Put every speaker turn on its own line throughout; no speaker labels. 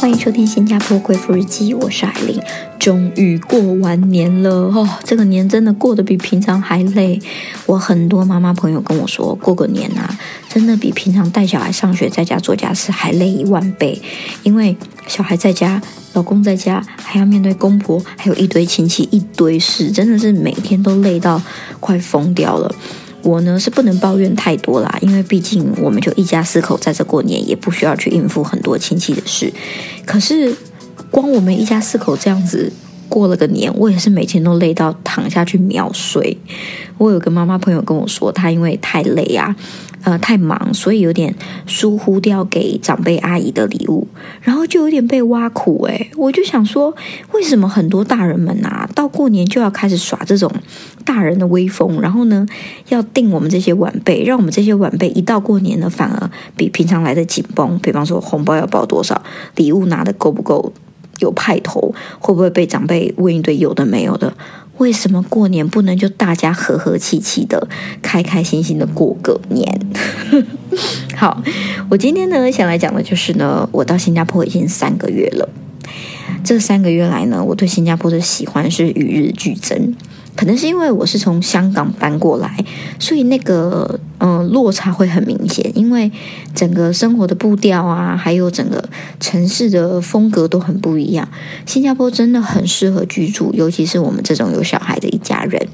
欢迎收听《新加坡贵妇日记》，我是海玲。终于过完年了哦，这个年真的过得比平常还累。我很多妈妈朋友跟我说，过个年啊，真的比平常带小孩上学在家做家事还累一万倍。因为小孩在家，老公在家，还要面对公婆，还有一堆亲戚，一堆事，真的是每天都累到快疯掉了。我呢是不能抱怨太多啦，因为毕竟我们就一家四口在这过年，也不需要去应付很多亲戚的事。可是光我们一家四口这样子过了个年，我也是每天都累到躺下去秒睡。我有个妈妈朋友跟我说，她因为太累啊。呃，太忙，所以有点疏忽掉给长辈阿姨的礼物，然后就有点被挖苦诶，我就想说，为什么很多大人们啊，到过年就要开始耍这种大人的威风，然后呢，要定我们这些晚辈，让我们这些晚辈一到过年呢，反而比平常来的紧绷。比方说，红包要包多少，礼物拿的够不够有派头，会不会被长辈问一堆有的没有的？为什么过年不能就大家和和气气的、开开心心的过个年？好，我今天呢想来讲的就是呢，我到新加坡已经三个月了。这三个月来呢，我对新加坡的喜欢是与日俱增。可能是因为我是从香港搬过来，所以那个嗯落差会很明显。因为整个生活的步调啊，还有整个城市的风格都很不一样。新加坡真的很适合居住，尤其是我们这种有小孩的一家人。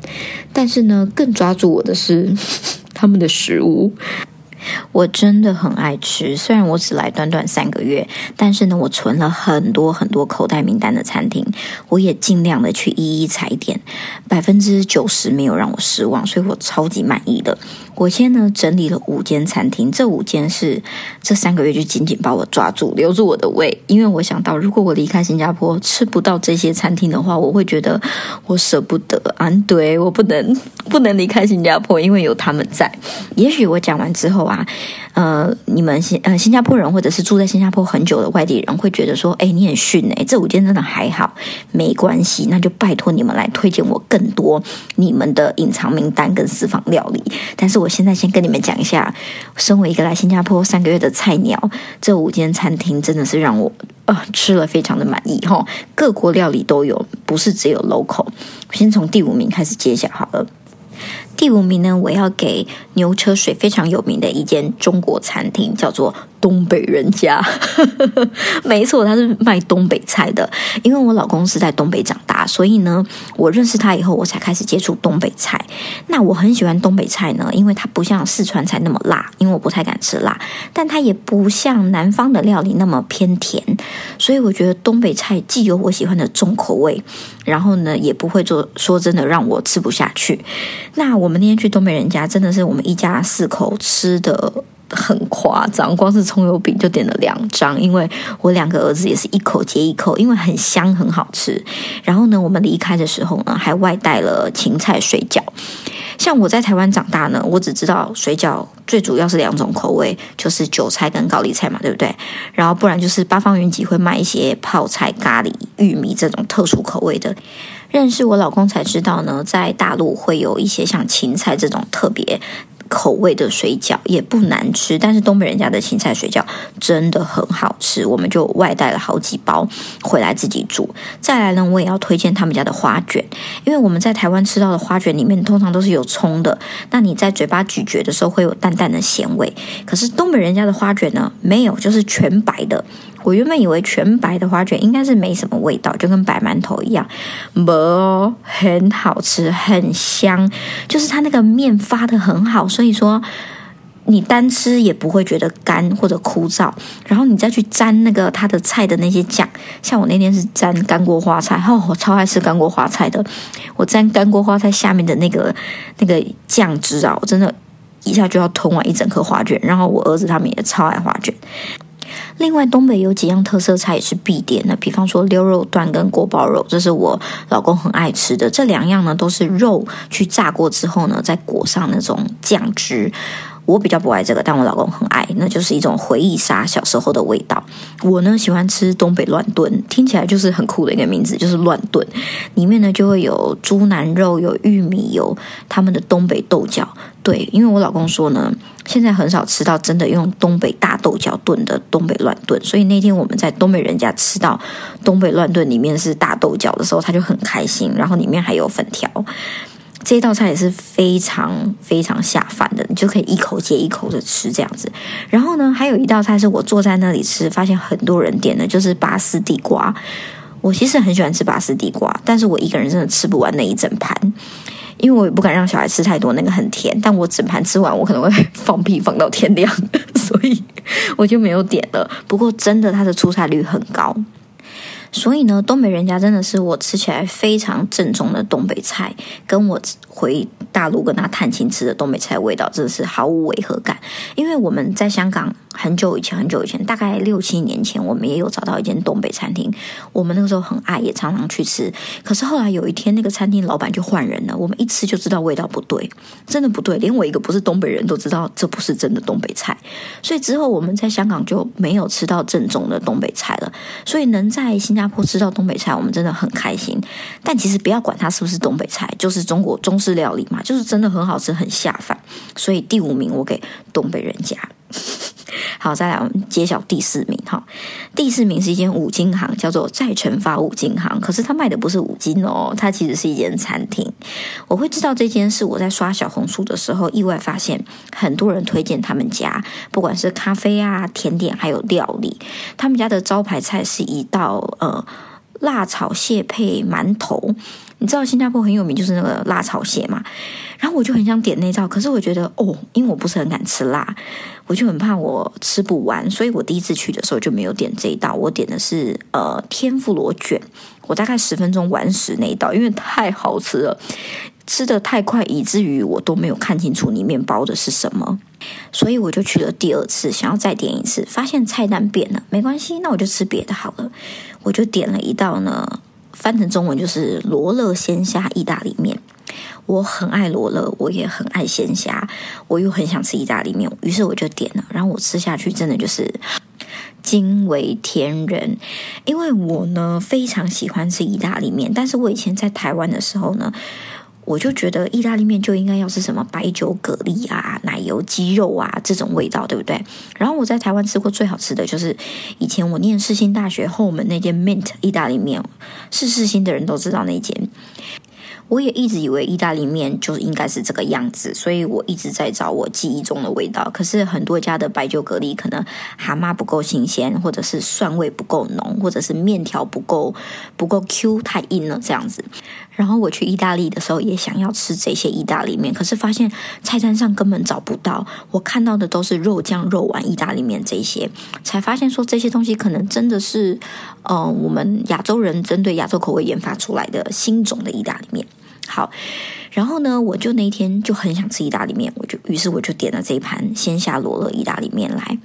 但是呢，更抓住我的是 他们的食物。我真的很爱吃，虽然我只来短短三个月，但是呢，我存了很多很多口袋名单的餐厅，我也尽量的去一一踩点，百分之九十没有让我失望，所以我超级满意的。我先呢整理了五间餐厅，这五间是这三个月就紧紧把我抓住，留住我的胃，因为我想到如果我离开新加坡吃不到这些餐厅的话，我会觉得我舍不得啊，对我不能不能离开新加坡，因为有他们在。也许我讲完之后啊。呃，你们新呃新加坡人或者是住在新加坡很久的外地人会觉得说，哎，你很逊哎，这五间真的还好，没关系，那就拜托你们来推荐我更多你们的隐藏名单跟私房料理。但是我现在先跟你们讲一下，身为一个来新加坡三个月的菜鸟，这五间餐厅真的是让我呃吃了非常的满意哈，各国料理都有，不是只有 local。先从第五名开始揭晓好了。第五名呢，我要给牛车水非常有名的一间中国餐厅，叫做。东北人家，没错，他是卖东北菜的。因为我老公是在东北长大，所以呢，我认识他以后，我才开始接触东北菜。那我很喜欢东北菜呢，因为它不像四川菜那么辣，因为我不太敢吃辣，但它也不像南方的料理那么偏甜，所以我觉得东北菜既有我喜欢的重口味，然后呢，也不会做说真的让我吃不下去。那我们那天去东北人家，真的是我们一家四口吃的。很夸张，光是葱油饼就点了两张，因为我两个儿子也是一口接一口，因为很香很好吃。然后呢，我们离开的时候呢，还外带了芹菜水饺。像我在台湾长大呢，我只知道水饺最主要是两种口味，就是韭菜跟高丽菜嘛，对不对？然后不然就是八方云集会卖一些泡菜、咖喱、玉米这种特殊口味的。认识我老公才知道呢，在大陆会有一些像芹菜这种特别。口味的水饺也不难吃，但是东北人家的青菜水饺真的很好吃，我们就外带了好几包回来自己煮。再来呢，我也要推荐他们家的花卷，因为我们在台湾吃到的花卷里面通常都是有葱的，那你在嘴巴咀嚼的时候会有淡淡的咸味，可是东北人家的花卷呢，没有，就是全白的。我原本以为全白的花卷应该是没什么味道，就跟白馒头一样，没哦，很好吃，很香，就是它那个面发的很好，所以说你单吃也不会觉得干或者枯燥。然后你再去沾那个它的菜的那些酱，像我那天是沾干锅花菜，哦，我超爱吃干锅花菜的，我沾干锅花菜下面的那个那个酱汁啊，我真的一下就要吞完一整颗花卷。然后我儿子他们也超爱花卷。另外，东北有几样特色菜也是必点的，比方说溜肉段跟锅包肉，这是我老公很爱吃的。这两样呢，都是肉去炸过之后呢，再裹上那种酱汁。我比较不爱这个，但我老公很爱，那就是一种回忆杀小时候的味道。我呢喜欢吃东北乱炖，听起来就是很酷的一个名字，就是乱炖。里面呢就会有猪腩肉、有玉米、有他们的东北豆角。对，因为我老公说呢，现在很少吃到真的用东北大豆角炖的东北乱炖，所以那天我们在东北人家吃到东北乱炖里面是大豆角的时候，他就很开心，然后里面还有粉条。这道菜也是非常非常下饭的，你就可以一口接一口的吃这样子。然后呢，还有一道菜是我坐在那里吃，发现很多人点的就是拔丝地瓜。我其实很喜欢吃拔丝地瓜，但是我一个人真的吃不完那一整盘，因为我也不敢让小孩吃太多，那个很甜。但我整盘吃完，我可能会 放屁放到天亮，所以我就没有点了。不过真的，它的出菜率很高。所以呢，东北人家真的是我吃起来非常正宗的东北菜，跟我回大陆跟他探亲吃的东北菜味道真的是毫无违和感。因为我们在香港很久以前，很久以前，大概六七年前，我们也有找到一间东北餐厅，我们那个时候很爱，也常常去吃。可是后来有一天，那个餐厅老板就换人了，我们一吃就知道味道不对，真的不对，连我一个不是东北人都知道这不是真的东北菜。所以之后我们在香港就没有吃到正宗的东北菜了。所以能在新加坡吃到东北菜，我们真的很开心。但其实不要管它是不是东北菜，就是中国中式料理嘛，就是真的很好吃，很下饭。所以第五名我给东北人家。好，再来我们揭晓第四名哈。第四名是一间五金行，叫做再成发五金行。可是它卖的不是五金哦，它其实是一间餐厅。我会知道这间是我在刷小红书的时候意外发现，很多人推荐他们家，不管是咖啡啊、甜点还有料理，他们家的招牌菜是一道呃辣炒蟹配馒头。你知道新加坡很有名就是那个辣炒蟹嘛？然后我就很想点那道，可是我觉得哦，因为我不是很敢吃辣。我就很怕我吃不完，所以我第一次去的时候就没有点这一道。我点的是呃天妇罗卷，我大概十分钟完食那一道，因为太好吃了，吃的太快，以至于我都没有看清楚里面包的是什么。所以我就去了第二次，想要再点一次，发现菜单变了，没关系，那我就吃别的好了。我就点了一道呢，翻成中文就是罗勒鲜虾意大利面。我很爱罗勒，我也很爱鲜虾，我又很想吃意大利面，于是我就点了。然后我吃下去，真的就是惊为天人。因为我呢非常喜欢吃意大利面，但是我以前在台湾的时候呢，我就觉得意大利面就应该要是什么白酒蛤蜊啊、奶油鸡肉啊这种味道，对不对？然后我在台湾吃过最好吃的就是以前我念世新大学后门那间 Mint 意大利面，是世新的人都知道那间。我也一直以为意大利面就应该是这个样子，所以我一直在找我记忆中的味道。可是很多家的白酒蛤蜊可能蛤蟆不够新鲜，或者是蒜味不够浓，或者是面条不够不够 Q 太硬了这样子。然后我去意大利的时候也想要吃这些意大利面，可是发现菜单上根本找不到，我看到的都是肉酱肉丸意大利面这些，才发现说这些东西可能真的是呃我们亚洲人针对亚洲口味研发出来的新种的意大利面。好，然后呢，我就那天就很想吃意大利面，我就于是我就点了这一盘鲜虾罗勒意大利面来，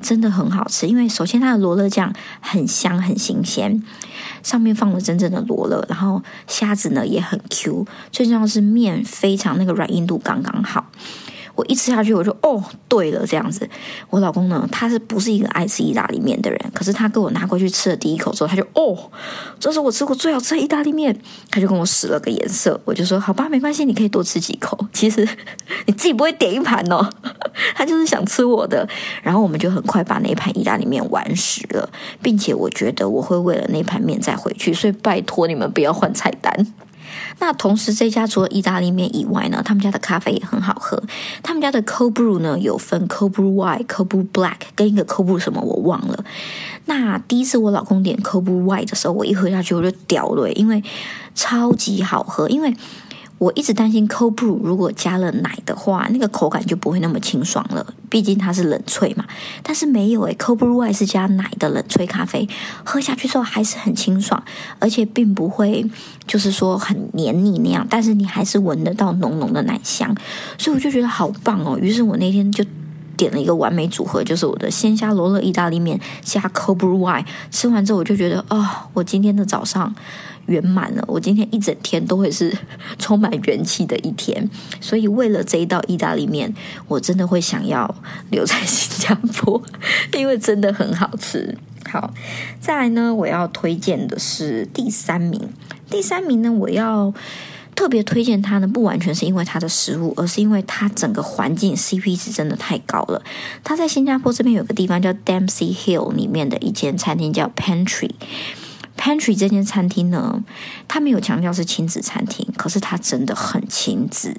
真的很好吃。因为首先它的罗勒酱很香很新鲜，上面放了真正的罗勒，然后虾子呢也很 Q，最重要是面非常那个软硬度刚刚好。我一吃下去，我就哦，对了，这样子。我老公呢，他是不是一个爱吃意大利面的人？可是他给我拿过去吃了第一口之后，他就哦，这是我吃过最好吃的意大利面。他就跟我使了个眼色，我就说好吧，没关系，你可以多吃几口。其实你自己不会点一盘哦，他就是想吃我的。然后我们就很快把那一盘意大利面完食了，并且我觉得我会为了那盘面再回去，所以拜托你们不要换菜单。那同时，这家除了意大利面以外呢，他们家的咖啡也很好喝。他们家的 Cold Brew 呢，有分 Cold Brew White、cobrew Black 跟一个 Cold Brew 什么我忘了。那第一次我老公点 Cold Brew White 的时候，我一喝下去我就屌了，因为超级好喝，因为。我一直担心 cold brew 如果加了奶的话，那个口感就不会那么清爽了。毕竟它是冷萃嘛。但是没有诶 c o l d brew 是加奶的冷萃咖啡，喝下去之后还是很清爽，而且并不会就是说很黏腻那样。但是你还是闻得到浓浓的奶香，所以我就觉得好棒哦。于是我那天就点了一个完美组合，就是我的鲜虾罗勒意大利面加 CoBrew Ice。吃完之后，我就觉得啊，我今天的早上圆满了，我今天一整天都会是 充满元气的一天。所以为了这一道意大利面，我真的会想要留在新加坡，因为真的很好吃。好，再来呢，我要推荐的是第三名。第三名呢，我要。特别推荐它呢，不完全是因为它的食物，而是因为它整个环境 CP 值真的太高了。它在新加坡这边有个地方叫 Dempsey Hill 里面的一间餐厅叫 Pantry。Pantry 这间餐厅呢，它没有强调是亲子餐厅，可是它真的很亲子。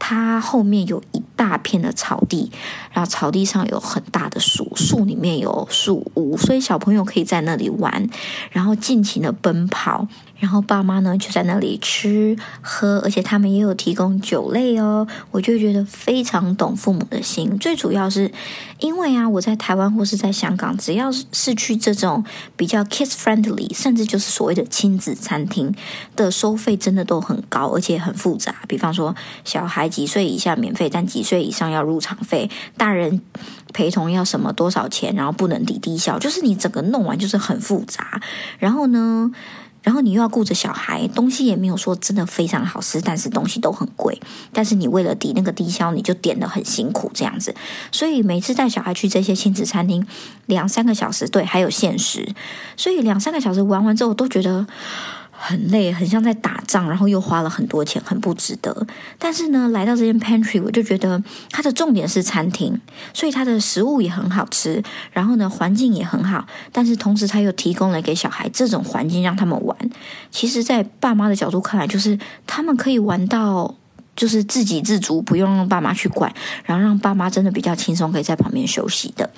它后面有一大片的草地，然后草地上有很大的树，树里面有树屋，所以小朋友可以在那里玩，然后尽情的奔跑。然后爸妈呢就在那里吃喝，而且他们也有提供酒类哦，我就觉得非常懂父母的心。最主要是因为啊，我在台湾或是在香港，只要是去这种比较 kids friendly，甚至就是所谓的亲子餐厅的收费真的都很高，而且很复杂。比方说，小孩几岁以下免费，但几岁以上要入场费，大人陪同要什么多少钱，然后不能抵低消，就是你整个弄完就是很复杂。然后呢？然后你又要顾着小孩，东西也没有说真的非常好吃，但是东西都很贵。但是你为了抵那个低消，你就点的很辛苦这样子。所以每次带小孩去这些亲子餐厅，两三个小时，对，还有限时，所以两三个小时玩完之后，都觉得。很累，很像在打仗，然后又花了很多钱，很不值得。但是呢，来到这间 pantry，我就觉得它的重点是餐厅，所以它的食物也很好吃，然后呢，环境也很好。但是同时，它又提供了给小孩这种环境让他们玩。其实，在爸妈的角度看来，就是他们可以玩到就是自给自足，不用让爸妈去管，然后让爸妈真的比较轻松，可以在旁边休息的。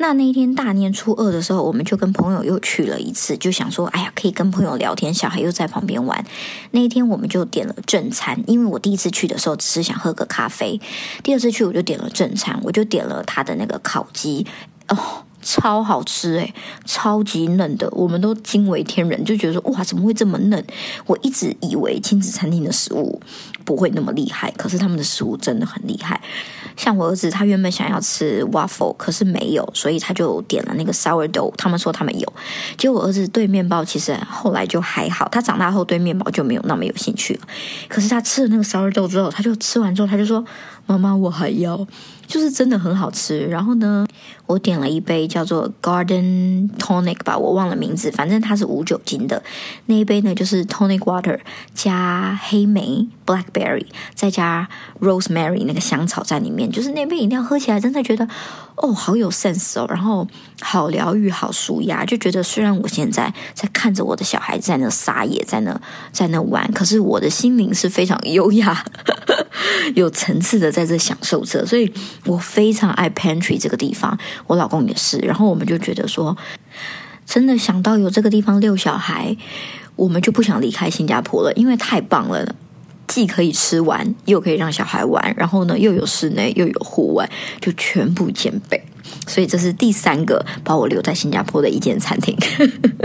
那那一天大年初二的时候，我们就跟朋友又去了一次，就想说，哎呀，可以跟朋友聊天，小孩又在旁边玩。那一天我们就点了正餐，因为我第一次去的时候只是想喝个咖啡，第二次去我就点了正餐，我就点了他的那个烤鸡，哦。超好吃诶，超级嫩的，我们都惊为天人，就觉得说哇，怎么会这么嫩？我一直以为亲子餐厅的食物不会那么厉害，可是他们的食物真的很厉害。像我儿子，他原本想要吃 waffle，可是没有，所以他就点了那个 sourdough。他们说他们有，结果我儿子对面包其实后来就还好，他长大后对面包就没有那么有兴趣了。可是他吃了那个 sourdough 之后，他就吃完之后，他就说。妈妈，我还要，就是真的很好吃。然后呢，我点了一杯叫做 Garden Tonic 吧，我忘了名字，反正它是无酒精的。那一杯呢，就是 Tonic Water 加黑莓 Blackberry，再加 Rosemary 那个香草在里面。就是那杯饮料喝起来，真的觉得哦，好有 sense 哦，然后好疗愈，好舒压。就觉得虽然我现在在看着我的小孩在那撒野，在那在那玩，可是我的心灵是非常优雅。有层次的在这享受着，所以我非常爱 Pantry 这个地方，我老公也是。然后我们就觉得说，真的想到有这个地方遛小孩，我们就不想离开新加坡了，因为太棒了，既可以吃完，又可以让小孩玩，然后呢又有室内又有户外，就全部兼备。所以这是第三个把我留在新加坡的一间餐厅。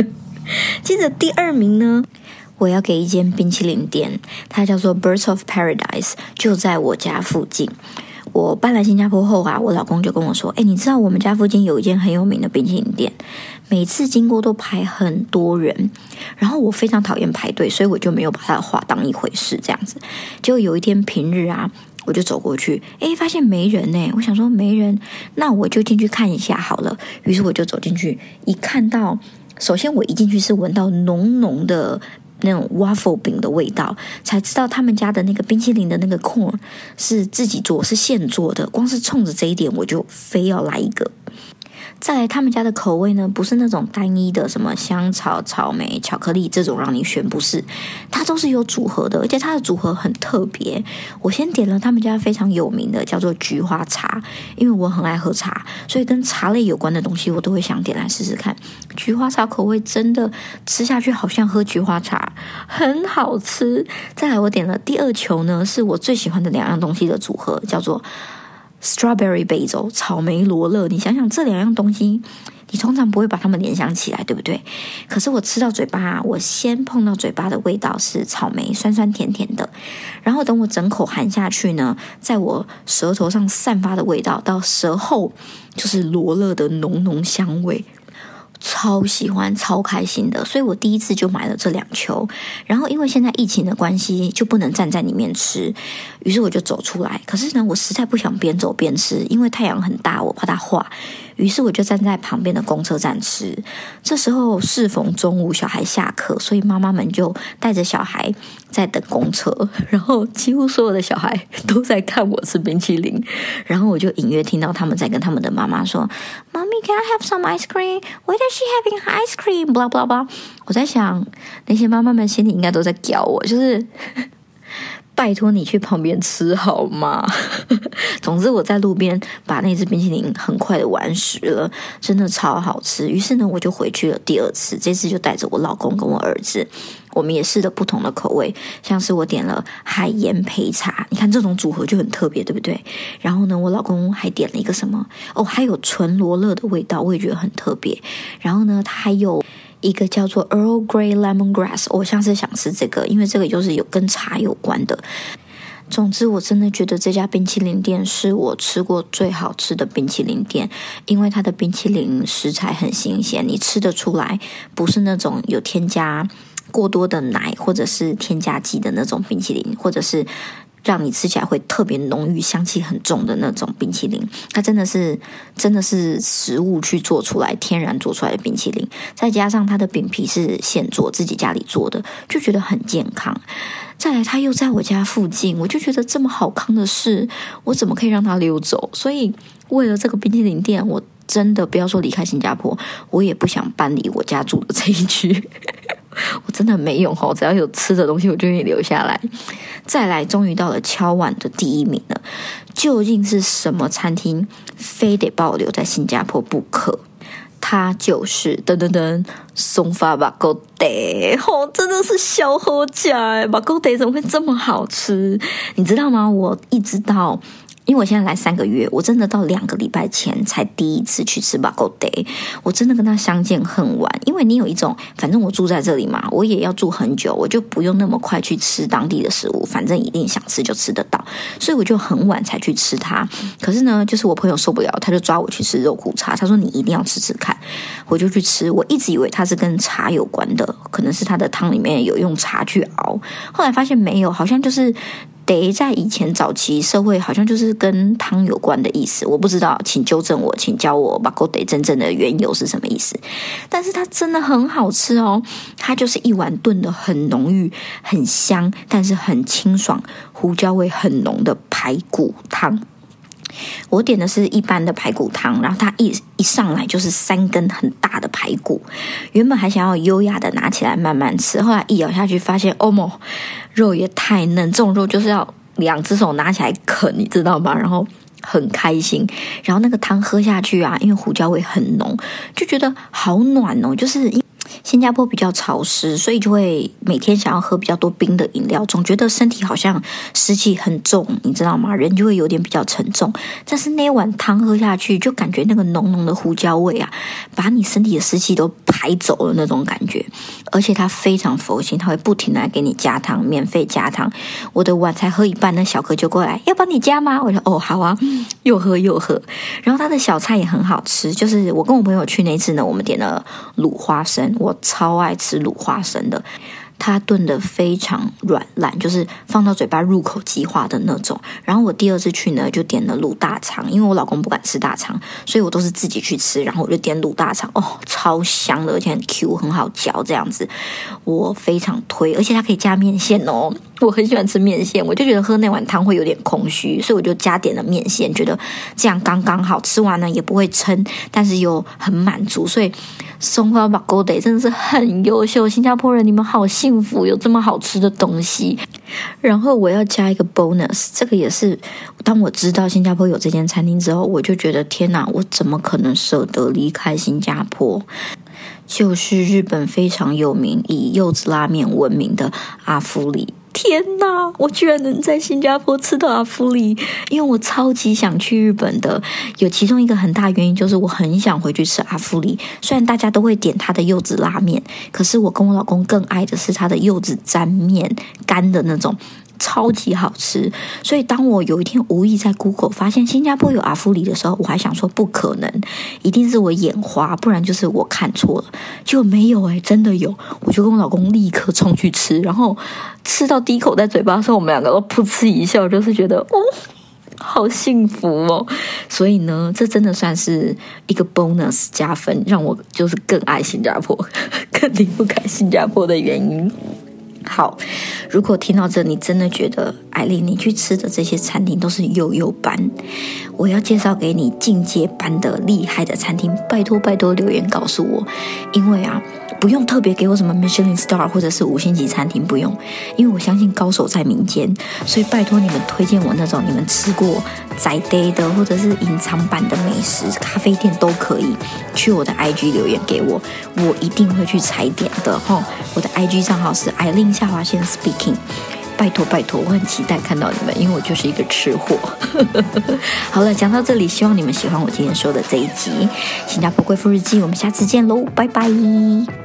接着第二名呢？我要给一间冰淇淋店，它叫做 Birds of Paradise，就在我家附近。我搬来新加坡后啊，我老公就跟我说：“哎，你知道我们家附近有一间很有名的冰淇淋店，每次经过都排很多人。然后我非常讨厌排队，所以我就没有把他的话当一回事。这样子，结果有一天平日啊，我就走过去，哎，发现没人呢。我想说没人，那我就进去看一下好了。于是我就走进去，一看到，首先我一进去是闻到浓浓的。那种 waffle 饼的味道，才知道他们家的那个冰淇淋的那个 corn 是自己做，是现做的。光是冲着这一点，我就非要来一个。再来，他们家的口味呢，不是那种单一的，什么香草、草莓、巧克力这种让你选，不是，它都是有组合的，而且它的组合很特别。我先点了他们家非常有名的，叫做菊花茶，因为我很爱喝茶，所以跟茶类有关的东西我都会想点来试试看。菊花茶口味真的吃下去好像喝菊花茶，很好吃。再来，我点了第二球呢，是我最喜欢的两样东西的组合，叫做。Strawberry basil 草莓罗勒，你想想这两样东西你通常不会把它们联想起来，对不对？可是我吃到嘴巴，我先碰到嘴巴的味道是草莓，酸酸甜甜的。然后等我整口含下去呢，在我舌头上散发的味道，到舌后就是罗勒的浓浓香味。超喜欢、超开心的，所以我第一次就买了这两球。然后因为现在疫情的关系，就不能站在里面吃，于是我就走出来。可是呢，我实在不想边走边吃，因为太阳很大，我怕它化。于是我就站在旁边的公车站吃。这时候适逢中午，小孩下课，所以妈妈们就带着小孩在等公车。然后几乎所有的小孩都在看我吃冰淇淋。然后我就隐约听到他们在跟他们的妈妈说：“Mommy, can I have some ice cream? Why is she having ice cream? Blah blah blah。”我在想，那些妈妈们心里应该都在叫我，就是。拜托你去旁边吃好吗？总之我在路边把那只冰淇淋很快的完食了，真的超好吃。于是呢，我就回去了第二次，这次就带着我老公跟我儿子，我们也试了不同的口味，像是我点了海盐焙茶，你看这种组合就很特别，对不对？然后呢，我老公还点了一个什么？哦，还有纯罗勒的味道，我也觉得很特别。然后呢，他还有。一个叫做 Earl Grey Lemongrass，我像是想吃这个，因为这个就是有跟茶有关的。总之，我真的觉得这家冰淇淋店是我吃过最好吃的冰淇淋店，因为它的冰淇淋食材很新鲜，你吃得出来，不是那种有添加过多的奶或者是添加剂的那种冰淇淋，或者是。让你吃起来会特别浓郁、香气很重的那种冰淇淋，它真的是真的是食物去做出来、天然做出来的冰淇淋，再加上它的饼皮是现做、自己家里做的，就觉得很健康。再来，它又在我家附近，我就觉得这么好康的事，我怎么可以让它溜走？所以，为了这个冰淇淋店，我真的不要说离开新加坡，我也不想搬离我家住的这一区。我真的没用哦，只要有吃的东西，我就愿意留下来。再来，终于到了敲碗的第一名了。究竟是什么餐厅非得把我留在新加坡不可？它就是噔噔噔松发马沟德哦，真的是小好家哎，马沟德怎么会这么好吃？你知道吗？我一直到。因为我现在来三个月，我真的到两个礼拜前才第一次去吃 b a g o Day，我真的跟他相见恨晚。因为你有一种，反正我住在这里嘛，我也要住很久，我就不用那么快去吃当地的食物，反正一定想吃就吃得到，所以我就很晚才去吃它。可是呢，就是我朋友受不了，他就抓我去吃肉骨茶，他说你一定要吃吃看，我就去吃。我一直以为它是跟茶有关的，可能是它的汤里面有用茶去熬，后来发现没有，好像就是。得在以前早期社会，好像就是跟汤有关的意思，我不知道，请纠正我，请教我，把狗得真正的缘由是什么意思？但是它真的很好吃哦，它就是一碗炖的很浓郁、很香，但是很清爽，胡椒味很浓的排骨汤。我点的是一般的排骨汤，然后它一一上来就是三根很大的排骨，原本还想要优雅的拿起来慢慢吃，后来一咬下去发现，哦莫，肉也太嫩，这种肉就是要两只手拿起来啃，你知道吗？然后很开心，然后那个汤喝下去啊，因为胡椒味很浓，就觉得好暖哦，就是。新加坡比较潮湿，所以就会每天想要喝比较多冰的饮料，总觉得身体好像湿气很重，你知道吗？人就会有点比较沉重。但是那碗汤喝下去，就感觉那个浓浓的胡椒味啊，把你身体的湿气都排走了那种感觉。而且它非常佛心，它会不停的给你加汤，免费加汤。我的碗才喝一半，那小哥就过来要帮你加吗？我说哦好啊，又喝又喝。然后他的小菜也很好吃，就是我跟我朋友去那次呢，我们点了卤花生。我超爱吃卤花生的。它炖的非常软烂，就是放到嘴巴入口即化的那种。然后我第二次去呢，就点了卤大肠，因为我老公不敢吃大肠，所以我都是自己去吃。然后我就点卤大肠，哦，超香的，而且很 Q，很好嚼，这样子我非常推。而且它可以加面线哦，我很喜欢吃面线，我就觉得喝那碗汤会有点空虚，所以我就加点了面线，觉得这样刚刚好吃完呢也不会撑，但是又很满足。所以松花马沟得真的是很优秀，新加坡人你们好幸。幸福有这么好吃的东西，然后我要加一个 bonus，这个也是当我知道新加坡有这间餐厅之后，我就觉得天哪，我怎么可能舍得离开新加坡？就是日本非常有名以柚子拉面闻名的阿芙里天哪！我居然能在新加坡吃到阿芙里，因为我超级想去日本的。有其中一个很大原因就是我很想回去吃阿芙里。虽然大家都会点他的柚子拉面，可是我跟我老公更爱的是他的柚子沾面，干的那种。超级好吃，所以当我有一天无意在 Google 发现新加坡有阿芙里的时候，我还想说不可能，一定是我眼花，不然就是我看错了。结果没有哎，真的有，我就跟我老公立刻冲去吃，然后吃到第一口在嘴巴的时候，我们两个都噗嗤一笑，就是觉得哦，好幸福哦。所以呢，这真的算是一个 bonus 加分，让我就是更爱新加坡，更离不开新加坡的原因。好，如果听到这，你真的觉得艾琳，你去吃的这些餐厅都是悠悠班，我要介绍给你进阶班的厉害的餐厅，拜托拜托留言告诉我，因为啊。不用特别给我什么 Michelin Star 或者是五星级餐厅，不用，因为我相信高手在民间，所以拜托你们推荐我那种你们吃过在地的或者是隐藏版的美食咖啡店都可以，去我的 IG 留言给我，我一定会去踩点的哈。我的 IG 账号是艾琳夏华线 Speaking，拜托拜托，我很期待看到你们，因为我就是一个吃货。好了，讲到这里，希望你们喜欢我今天说的这一集《新加坡贵妇日记》，我们下次见喽，拜拜。